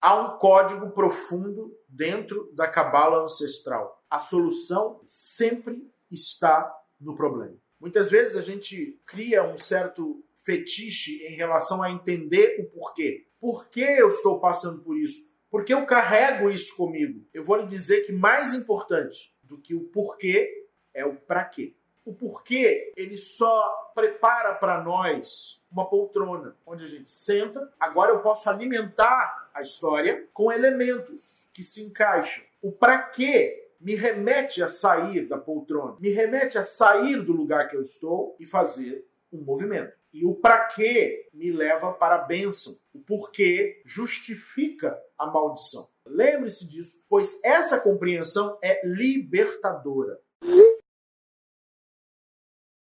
Há um código profundo dentro da cabala ancestral. A solução sempre está no problema. Muitas vezes a gente cria um certo fetiche em relação a entender o porquê. Por que eu estou passando por isso? Porque eu carrego isso comigo. Eu vou lhe dizer que mais importante do que o porquê é o para quê. O porquê ele só prepara para nós uma poltrona onde a gente senta. Agora eu posso alimentar a história com elementos que se encaixam. O para quê me remete a sair da poltrona, me remete a sair do lugar que eu estou e fazer um movimento. E o para quê me leva para a bênção. O porquê justifica a maldição. Lembre-se disso, pois essa compreensão é libertadora.